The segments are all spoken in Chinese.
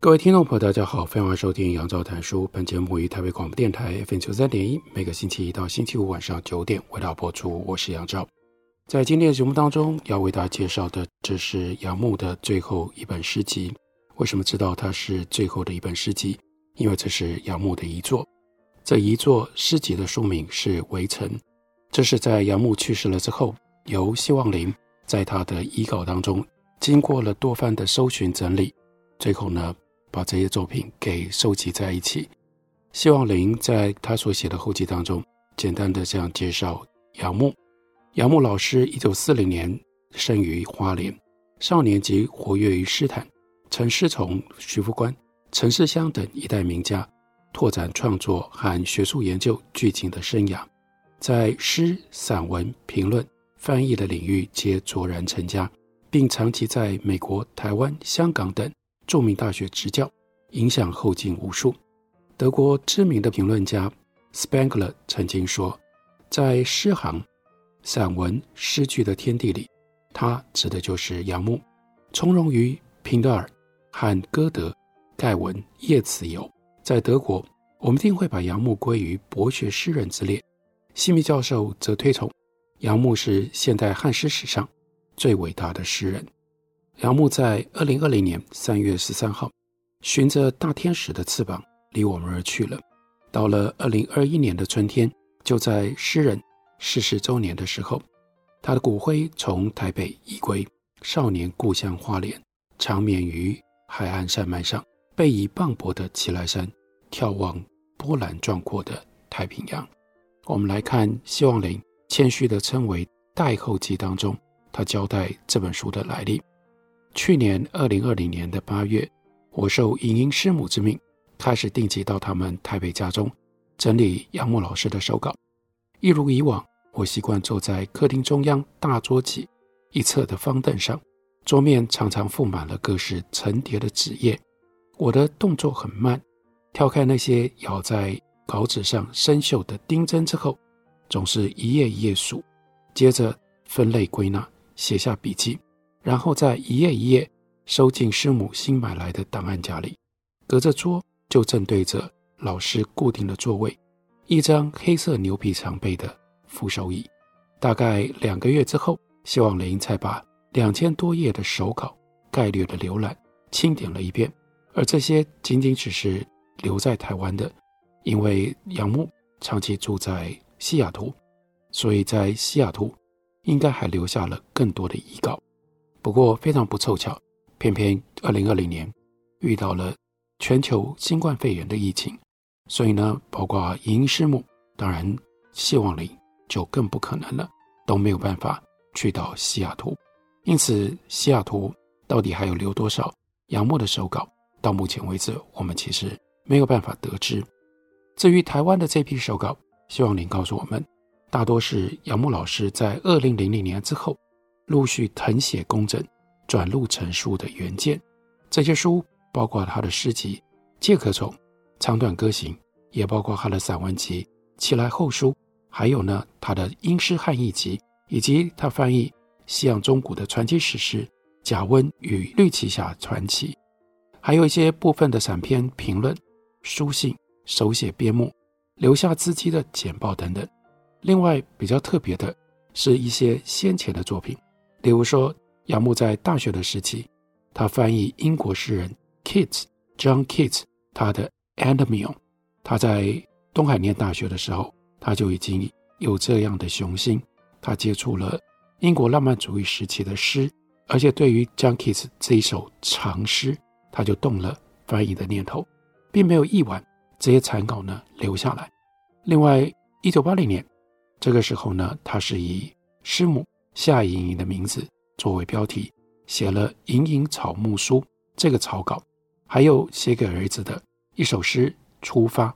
各位听众朋友，大家好，欢迎收听杨照谈书。本节目于台北广播电台 FM 九三点一，每个星期一到星期五晚上九点为大家播出。我是杨照，在今天的节目当中，要为大家介绍的，这是杨牧的最后一本诗集。为什么知道它是最后的一本诗集？因为这是杨牧的遗作。这一作诗集的书名是《围城》，这是在杨牧去世了之后，由希望林在他的遗稿当中，经过了多番的搜寻整理，最后呢，把这些作品给收集在一起。希望林在他所写的后记当中，简单的这样介绍杨牧：杨牧老师，一九四零年生于花莲，少年即活跃于诗坛，曾师从徐复观、陈世香等一代名家，拓展创作和学术研究剧情的生涯，在诗、散文、评论、翻译的领域皆卓然成家，并长期在美国、台湾、香港等。著名大学执教，影响后进无数。德国知名的评论家 Spengler 曾经说，在诗行、散文、诗句的天地里，他指的就是杨牧。从容于平德尔、和歌德、盖文、叶慈游。在德国，我们定会把杨牧归于博学诗人之列。西密教授则推崇杨牧是现代汉诗史上最伟大的诗人。杨牧在二零二零年三月十三号，循着大天使的翅膀离我们而去了。到了二零二一年的春天，就在诗人逝世周年的时候，他的骨灰从台北移归少年故乡花莲，长眠于海岸山脉上，背倚磅礴的奇莱山，眺望波澜壮阔的太平洋。我们来看希望林谦虚地称为代后记当中，他交代这本书的来历。去年二零二零年的八月，我受影音师母之命，开始定期到他们台北家中整理杨牧老师的手稿。一如以往，我习惯坐在客厅中央大桌几一侧的方凳上，桌面常常覆满了各式层叠的纸页。我的动作很慢，挑开那些咬在稿纸上生锈的钉针之后，总是一页一页数，接着分类归纳，写下笔记。然后再一页一页收进师母新买来的档案夹里，隔着桌就正对着老师固定的座位，一张黑色牛皮长背的扶手椅。大概两个月之后，希望林才把两千多页的手稿概略的浏览清点了一遍，而这些仅仅只是留在台湾的，因为杨牧长期住在西雅图，所以在西雅图应该还留下了更多的遗稿。不过非常不凑巧，偏偏二零二零年遇到了全球新冠肺炎的疫情，所以呢，包括影音师母，当然希望林就更不可能了，都没有办法去到西雅图。因此，西雅图到底还有留多少杨牧的手稿，到目前为止，我们其实没有办法得知。至于台湾的这批手稿，希望林告诉我们，大多是杨牧老师在二零零零年之后。陆续誊写工整、转录成书的原件，这些书包括他的诗集《介壳虫》《长短歌行》，也包括他的散文集《起来后书》，还有呢他的英诗汉译集，以及他翻译西洋中古的传奇史诗《贾温与绿旗侠传奇》，还有一些部分的散篇评论、书信、手写编目、留下字迹的简报等等。另外比较特别的是一些先前的作品。例如说，杨牧在大学的时期，他翻译英国诗人 Keats John Keats 他的《Endymion》。他在东海念大学的时候，他就已经有这样的雄心。他接触了英国浪漫主义时期的诗，而且对于 John Keats 这一首长诗，他就动了翻译的念头，并没有译完这些残稿呢留下来。另外，一九八零年这个时候呢，他是以师母。夏盈盈的名字作为标题，写了《隐隐草木书》这个草稿，还有写给儿子的一首诗《出发》。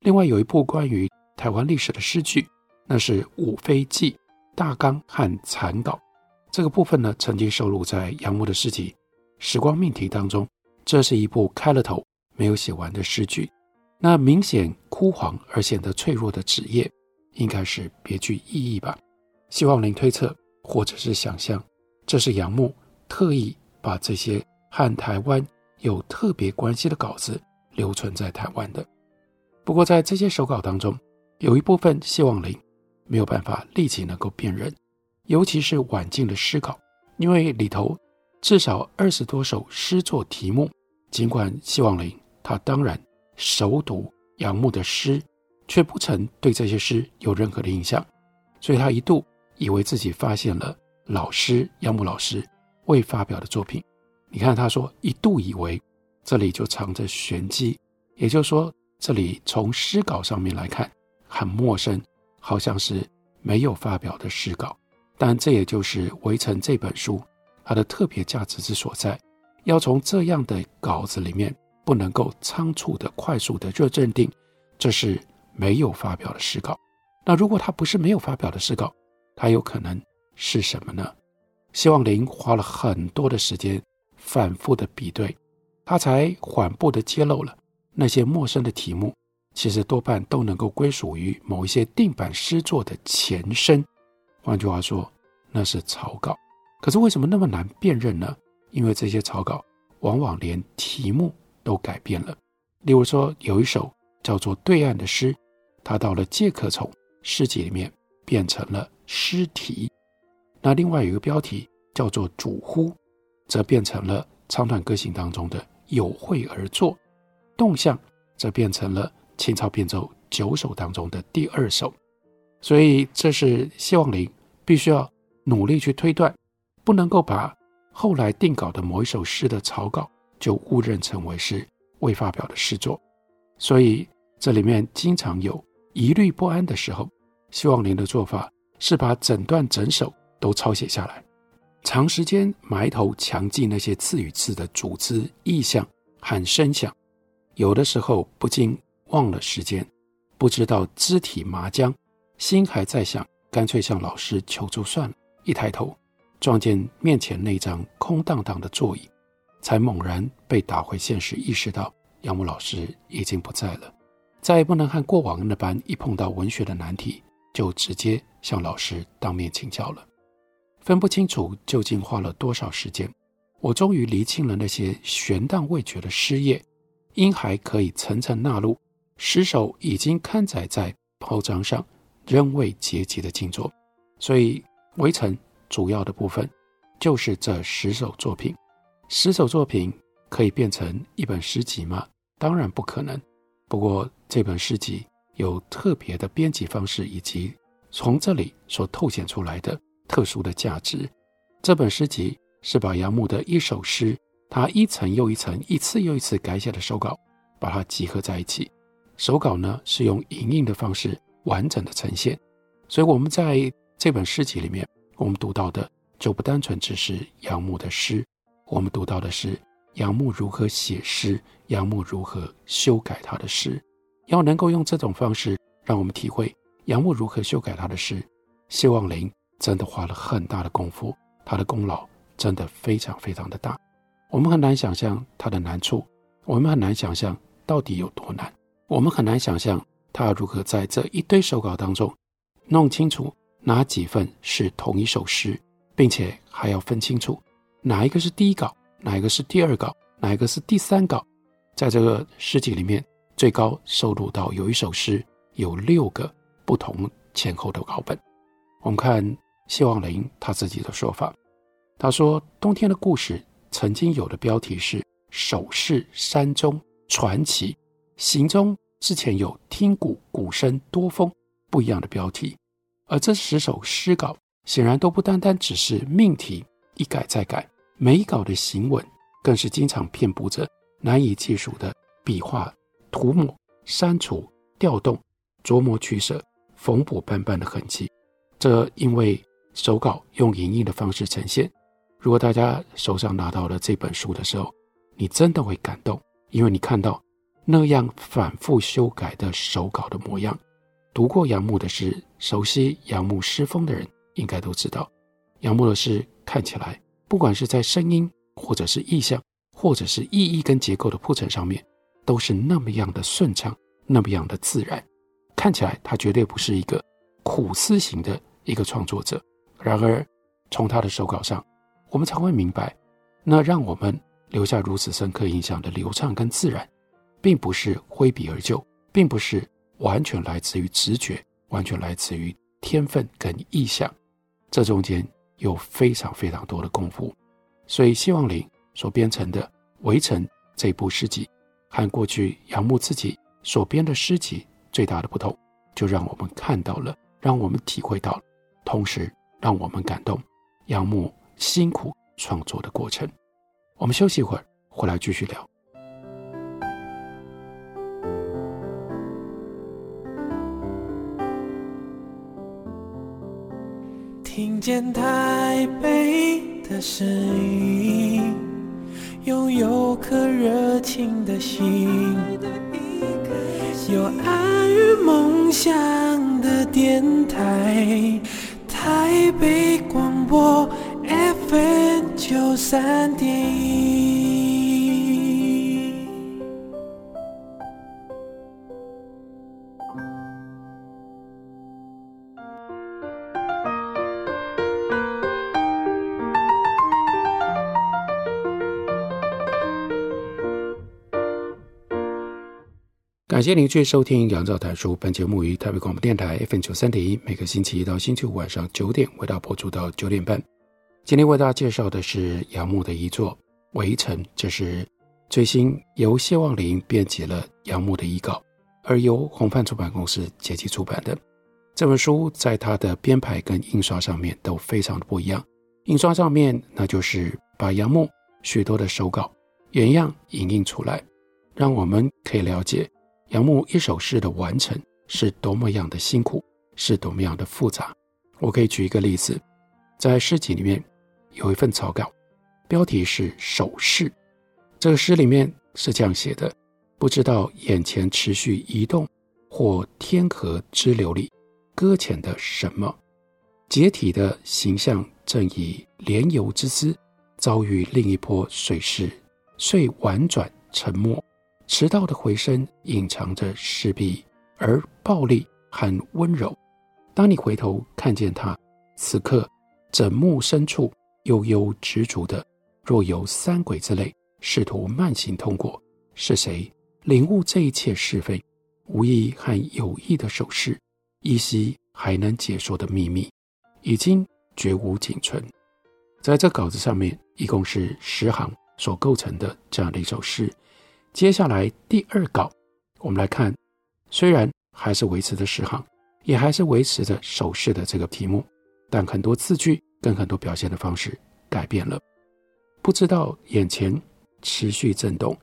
另外有一部关于台湾历史的诗句，那是《五飞记》大纲和残稿。这个部分呢，曾经收录在杨牧的诗集《时光命题》当中。这是一部开了头没有写完的诗句。那明显枯黄而显得脆弱的纸页，应该是别具意义吧？希望您推测，或者是想象，这是杨牧特意把这些和台湾有特别关系的稿子留存在台湾的。不过，在这些手稿当中，有一部分希望林没有办法立即能够辨认，尤其是晚近的诗稿，因为里头至少二十多首诗作题目。尽管希望林他当然熟读杨牧的诗，却不曾对这些诗有任何的印象，所以他一度以为自己发现了老师杨牧老师未发表的作品。你看，他说一度以为这里就藏着玄机，也就是说。这里从诗稿上面来看很陌生，好像是没有发表的诗稿，但这也就是《围城》这本书它的特别价值之所在。要从这样的稿子里面，不能够仓促的、快速的就认定这是没有发表的诗稿。那如果它不是没有发表的诗稿，它有可能是什么呢？希望林花了很多的时间，反复的比对，他才缓步的揭露了。那些陌生的题目，其实多半都能够归属于某一些定版诗作的前身。换句话说，那是草稿。可是为什么那么难辨认呢？因为这些草稿往往连题目都改变了。例如说，有一首叫做《对岸》的诗，它到了《介壳虫》诗集里面变成了诗题。那另外有一个标题叫做《主呼》，则变成了唱段歌行当中的有会而作。动向则变成了清朝变奏九首当中的第二首，所以这是希望林必须要努力去推断，不能够把后来定稿的某一首诗的草稿就误认成为是未发表的诗作，所以这里面经常有疑虑不安的时候，希望您的做法是把整段整首都抄写下来，长时间埋头强记那些字与字的组织意象和声响。有的时候不禁忘了时间，不知道肢体麻僵，心还在想，干脆向老师求助算了。一抬头，撞见面前那张空荡荡的座椅，才猛然被打回现实，意识到杨牧老师已经不在了，再也不能和过往那般一碰到文学的难题就直接向老师当面请教了。分不清楚究竟花了多少时间，我终于厘清了那些悬荡未决的诗页。因还可以层层纳入十首已经刊载在报章上仍未结集的静作，所以围城主要的部分就是这十首作品。十首作品可以变成一本诗集吗？当然不可能。不过这本诗集有特别的编辑方式，以及从这里所透显出来的特殊的价值。这本诗集是把杨牧的一首诗。他一层又一层，一次又一次改写的手稿，把它集合在一起。手稿呢是用影印的方式完整的呈现，所以我们在这本诗集里面，我们读到的就不单纯只是杨牧的诗，我们读到的是杨牧如何写诗，杨牧如何修改他的诗。要能够用这种方式让我们体会杨牧如何修改他的诗，希望林真的花了很大的功夫，他的功劳真的非常非常的大。我们很难想象他的难处，我们很难想象到底有多难，我们很难想象他如何在这一堆手稿当中弄清楚哪几份是同一首诗，并且还要分清楚哪一个是第一稿，哪一个是第二稿，哪一个是第三稿。在这个诗集里面，最高收录到有一首诗有六个不同前后的稿本。我们看谢望林他自己的说法，他说：“冬天的故事。”曾经有的标题是《首饰山中传奇》，行中之前有听鼓鼓声多风不一样的标题，而这十首诗稿显然都不单单只是命题一改再改，每一稿的行文更是经常遍布着难以计数的笔画、涂抹、删除、调动、琢磨取舍、缝补斑斑的痕迹。这因为手稿用影印的方式呈现。如果大家手上拿到了这本书的时候，你真的会感动，因为你看到那样反复修改的手稿的模样。读过杨牧的诗，熟悉杨牧诗风的人，应该都知道，杨牧的诗看起来，不管是在声音，或者是意象，或者是意义跟结构的铺陈上面，都是那么样的顺畅，那么样的自然。看起来他绝对不是一个苦思型的一个创作者。然而，从他的手稿上，我们才会明白，那让我们留下如此深刻印象的流畅跟自然，并不是挥笔而就，并不是完全来自于直觉，完全来自于天分跟意象，这中间有非常非常多的功夫。所以，希望林所编成的《围城》这部诗集，和过去杨牧自己所编的诗集最大的不同，就让我们看到了，让我们体会到了，同时让我们感动杨牧辛苦创作的过程。我们休息一会儿，回来继续聊。听见台北的声音，拥有颗热情的心，有爱与梦想的电台，台北广播 FM 九三点感谢您继续收听杨照谈书。本节目于台北广播电台 FM 九三点一，每个星期一到星期五晚上九点为大家播出到九点半。今天为大家介绍的是杨牧的遗作《围城》，这是最新由谢望林编辑了杨牧的遗稿，而由红帆出版公司结集出版的这本书，在它的编排跟印刷上面都非常的不一样。印刷上面，那就是把杨牧许多的手稿原样影印出来，让我们可以了解。杨牧一首诗的完成是多么样的辛苦，是多么样的复杂。我可以举一个例子，在诗集里面有一份草稿，标题是《守势》。这个诗里面是这样写的：不知道眼前持续移动或天河支流里搁浅的什么，解体的形象正以连游之姿遭遇另一波水势，遂婉转沉没。迟到的回声隐藏着势必而暴力和温柔。当你回头看见他，此刻枕木深处悠悠执着的，若有三鬼之类，试图慢行通过。是谁领悟这一切是非？无意和有意的手势，依稀还能解说的秘密，已经绝无仅存。在这稿子上面，一共是十行所构成的这样的一首诗。接下来第二稿，我们来看，虽然还是维持着十行，也还是维持着手势的这个题目，但很多字句跟很多表现的方式改变了。不知道眼前持续震动，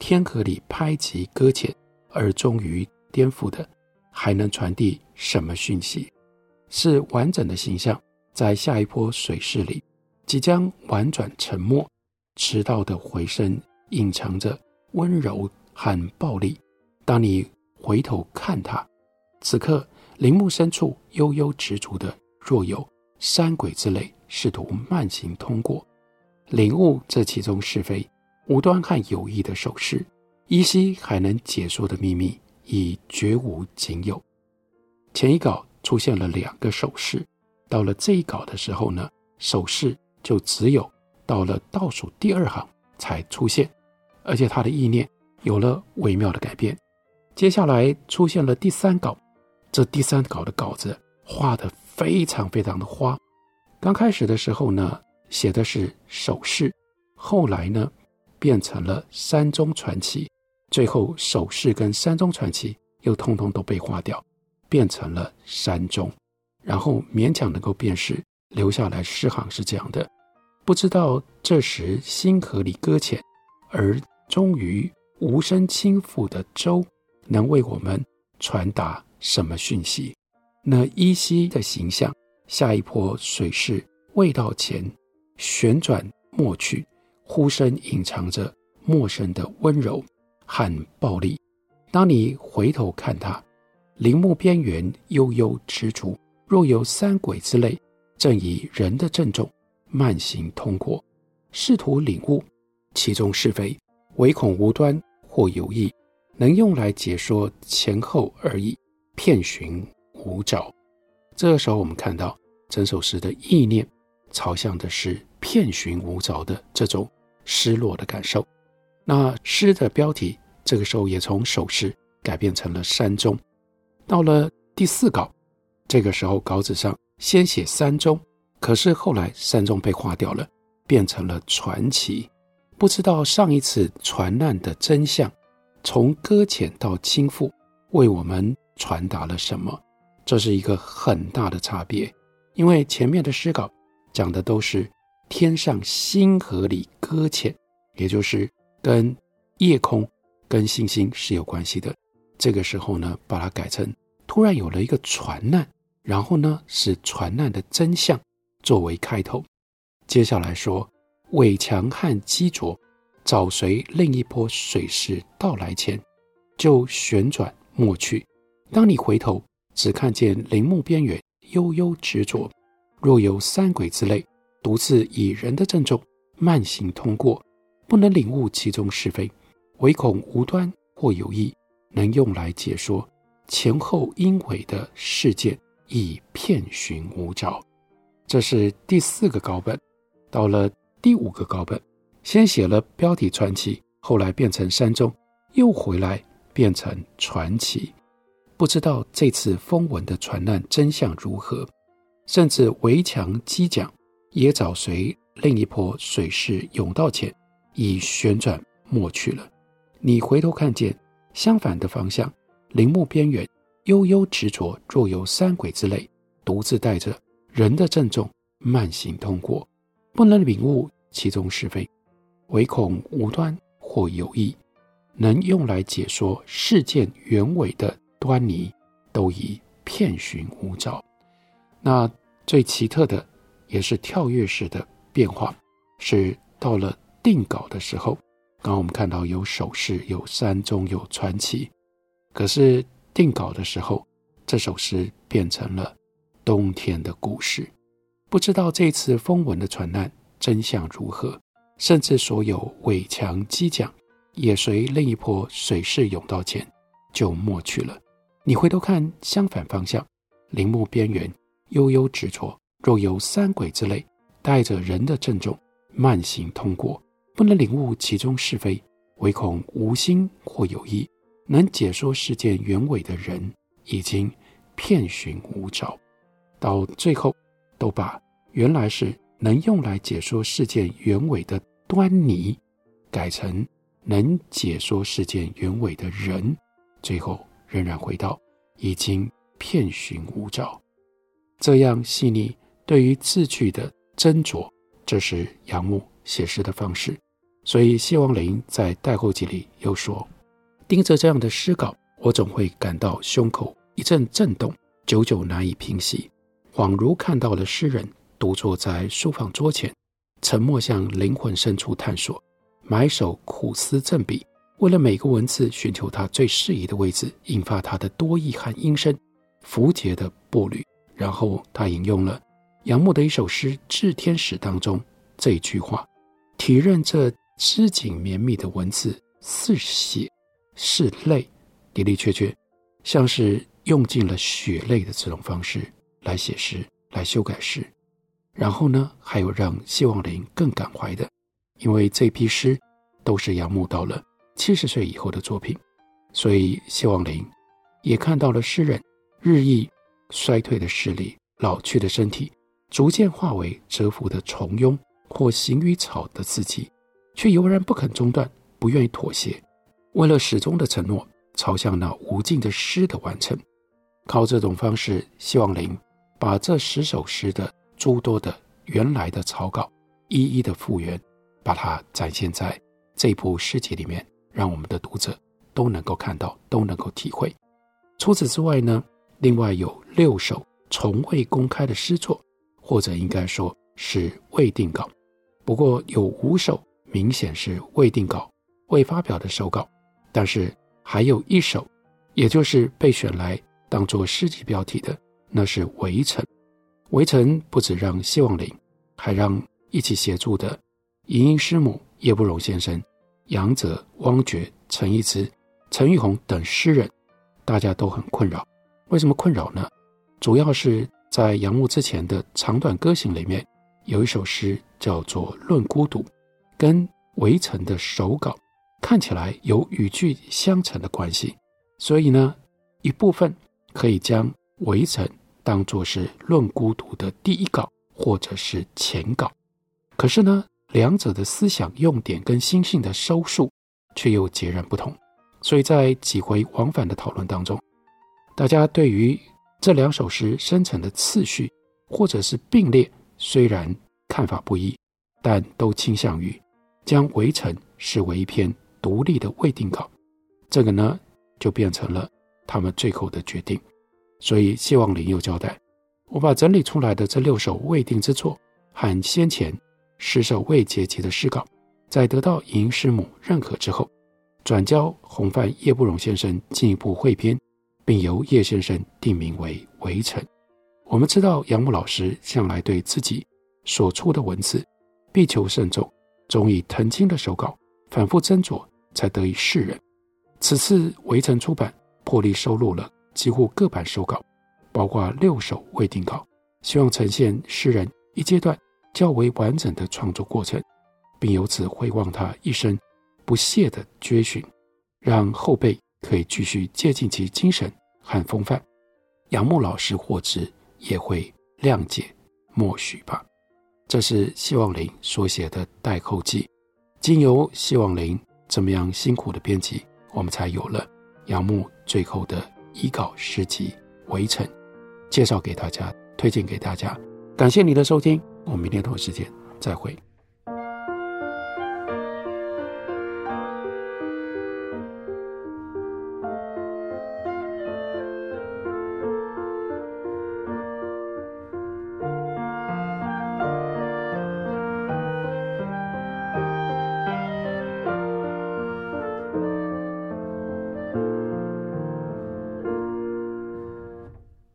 天河里拍击搁浅而终于颠覆的，还能传递什么讯息？是完整的形象，在下一波水势里即将婉转沉没，迟到的回声隐藏着。温柔和暴力。当你回头看他，此刻林木深处悠悠直逐的，若有山鬼之类，试图慢行通过，领悟这其中是非，无端和有意的手势，依稀还能解说的秘密，已绝无仅有。前一稿出现了两个手势，到了这一稿的时候呢，手势就只有到了倒数第二行才出现。而且他的意念有了微妙的改变。接下来出现了第三稿，这第三稿的稿子画得非常非常的花。刚开始的时候呢，写的是守势，后来呢变成了山中传奇，最后守势跟山中传奇又通通都被划掉，变成了山中，然后勉强能够辨识，留下来诗行是这样的：不知道这时星河里搁浅，而。终于无声倾覆的舟，能为我们传达什么讯息？那依稀的形象，下一波水势未到前，旋转抹去，呼声隐藏着陌生的温柔和暴力。当你回头看他，陵墓边缘悠悠踟蹰，若有三鬼之类，正以人的郑重慢行通过，试图领悟其中是非，唯恐无端或有意，能用来解说前后而已，遍寻无着。这个时候，我们看到整首诗的意念，朝向的是遍寻无着的这种失落的感受。那诗的标题，这个时候也从首诗改变成了山中。到了第四稿，这个时候稿纸上先写山中，可是后来山中被划掉了，变成了传奇。不知道上一次船难的真相，从搁浅到倾覆，为我们传达了什么？这是一个很大的差别，因为前面的诗稿讲的都是天上星河里搁浅，也就是跟夜空、跟星星是有关系的。这个时候呢，把它改成突然有了一个船难，然后呢是船难的真相作为开头。接下来说，伪强和激浊早随另一波水势到来前，就旋转抹去。当你回头。只看见陵墓边缘悠悠执着，若有三鬼之类，独自以人的郑重慢行通过，不能领悟其中是非，唯恐无端或有意，能用来解说前后因尾的事件，已遍寻无着。这是第四个高本，到了第五个稿本，先写了标题传奇，后来变成山中，又回来变成传奇。不知道这次风闻的船难真相如何，甚至围墙激桨也早随另一波水势涌到前，已旋转没去了。你回头看见相反的方向，陵墓边缘悠悠执着，若有三鬼之类，独自带着人的郑重慢行通过，不能领悟其中是非，唯恐无端或有意，能用来解说事件原委的。端倪都已遍寻无着。那最奇特的，也是跳跃式的变化，是到了定稿的时候。刚刚我们看到有首诗，有山中，有传奇。可是定稿的时候，这首诗变成了冬天的故事。不知道这次风闻的传难真相如何，甚至所有伪强机桨也随另一波水势涌到前，就没去了。你回头看相反方向，陵墓边缘悠悠执着，若有三鬼之类，带着人的郑重慢行通过，不能领悟其中是非，唯恐无心或有意，能解说事件原委的人已经遍寻无着。到最后，都把原来是能用来解说事件原委的端倪，改成能解说事件原委的人，最后。仍然回到已经遍寻无着，这样细腻对于字句的斟酌，这是杨牧写诗的方式。所以谢旺霖在带后记里又说：“盯着这样的诗稿，我总会感到胸口一阵震动，久久难以平息，恍如看到了诗人独坐在书房桌前，沉默向灵魂深处探索，埋首苦思振笔。”为了每个文字寻求它最适宜的位置，引发它的多义和音声，符节的步履。然后他引用了杨牧的一首诗《致天使》当中这一句话：“体认这织锦绵密的文字，似血是泪，的的确确像是用尽了血泪的这种方式来写诗，来修改诗。然后呢，还有让谢望林更感怀的，因为这批诗都是杨牧到了。”七十岁以后的作品，所以谢望林也看到了诗人日益衰退的视力、老去的身体，逐渐化为蛰伏的虫蛹或行于草的自己，却悠然不肯中断，不愿意妥协，为了始终的承诺，朝向那无尽的诗的完成。靠这种方式，谢望林把这十首诗的诸多的原来的草稿一一的复原，把它展现在这部诗集里面。让我们的读者都能够看到，都能够体会。除此之外呢，另外有六首从未公开的诗作，或者应该说是未定稿，不过有五首明显是未定稿、未发表的手稿，但是还有一首，也就是被选来当做诗集标题的，那是《围城》。《围城》不只让谢望林，还让一起协助的银鹰师母叶不荣先生、杨泽、汪觉、陈逸之、陈玉红等诗人，大家都很困扰。为什么困扰呢？主要是在杨牧之前的长短歌行里面，有一首诗叫做《论孤独》，跟《围城》的手稿看起来有语句相承的关系，所以呢，一部分可以将《围城》当作是《论孤独》的第一稿或者是前稿。可是呢，两者的思想用点跟心性的收束却又截然不同，所以在几回往返的讨论当中，大家对于这两首诗生成的次序，或者是并列，虽然看法不一，但都倾向于将《围城》视为一篇独立的未定稿。这个呢，就变成了他们最后的决定。所以谢望林又交代：“我把整理出来的这六首未定之作，和先前十首未结集的诗稿，在得到银师母认可之后，转交洪范叶不荣先生进一步汇编。”并由叶先生定名为《围城》。我们知道杨牧老师向来对自己所出的文字必求慎重，总以謄清的手稿反复斟酌，才得以示人。此次《围城》出版，破例收录了几乎各版手稿，包括六首未定稿，希望呈现诗人一阶段较为完整的创作过程，并由此回望他一生不懈的追寻，让后辈。可以继续借鉴其精神和风范，杨牧老师获知也会谅解默许吧。这是谢望林所写的代后记，经由谢望林这么样辛苦的编辑，我们才有了杨牧最后的医稿诗集《围城》，介绍给大家，推荐给大家。感谢你的收听，我们明天同一时间再会。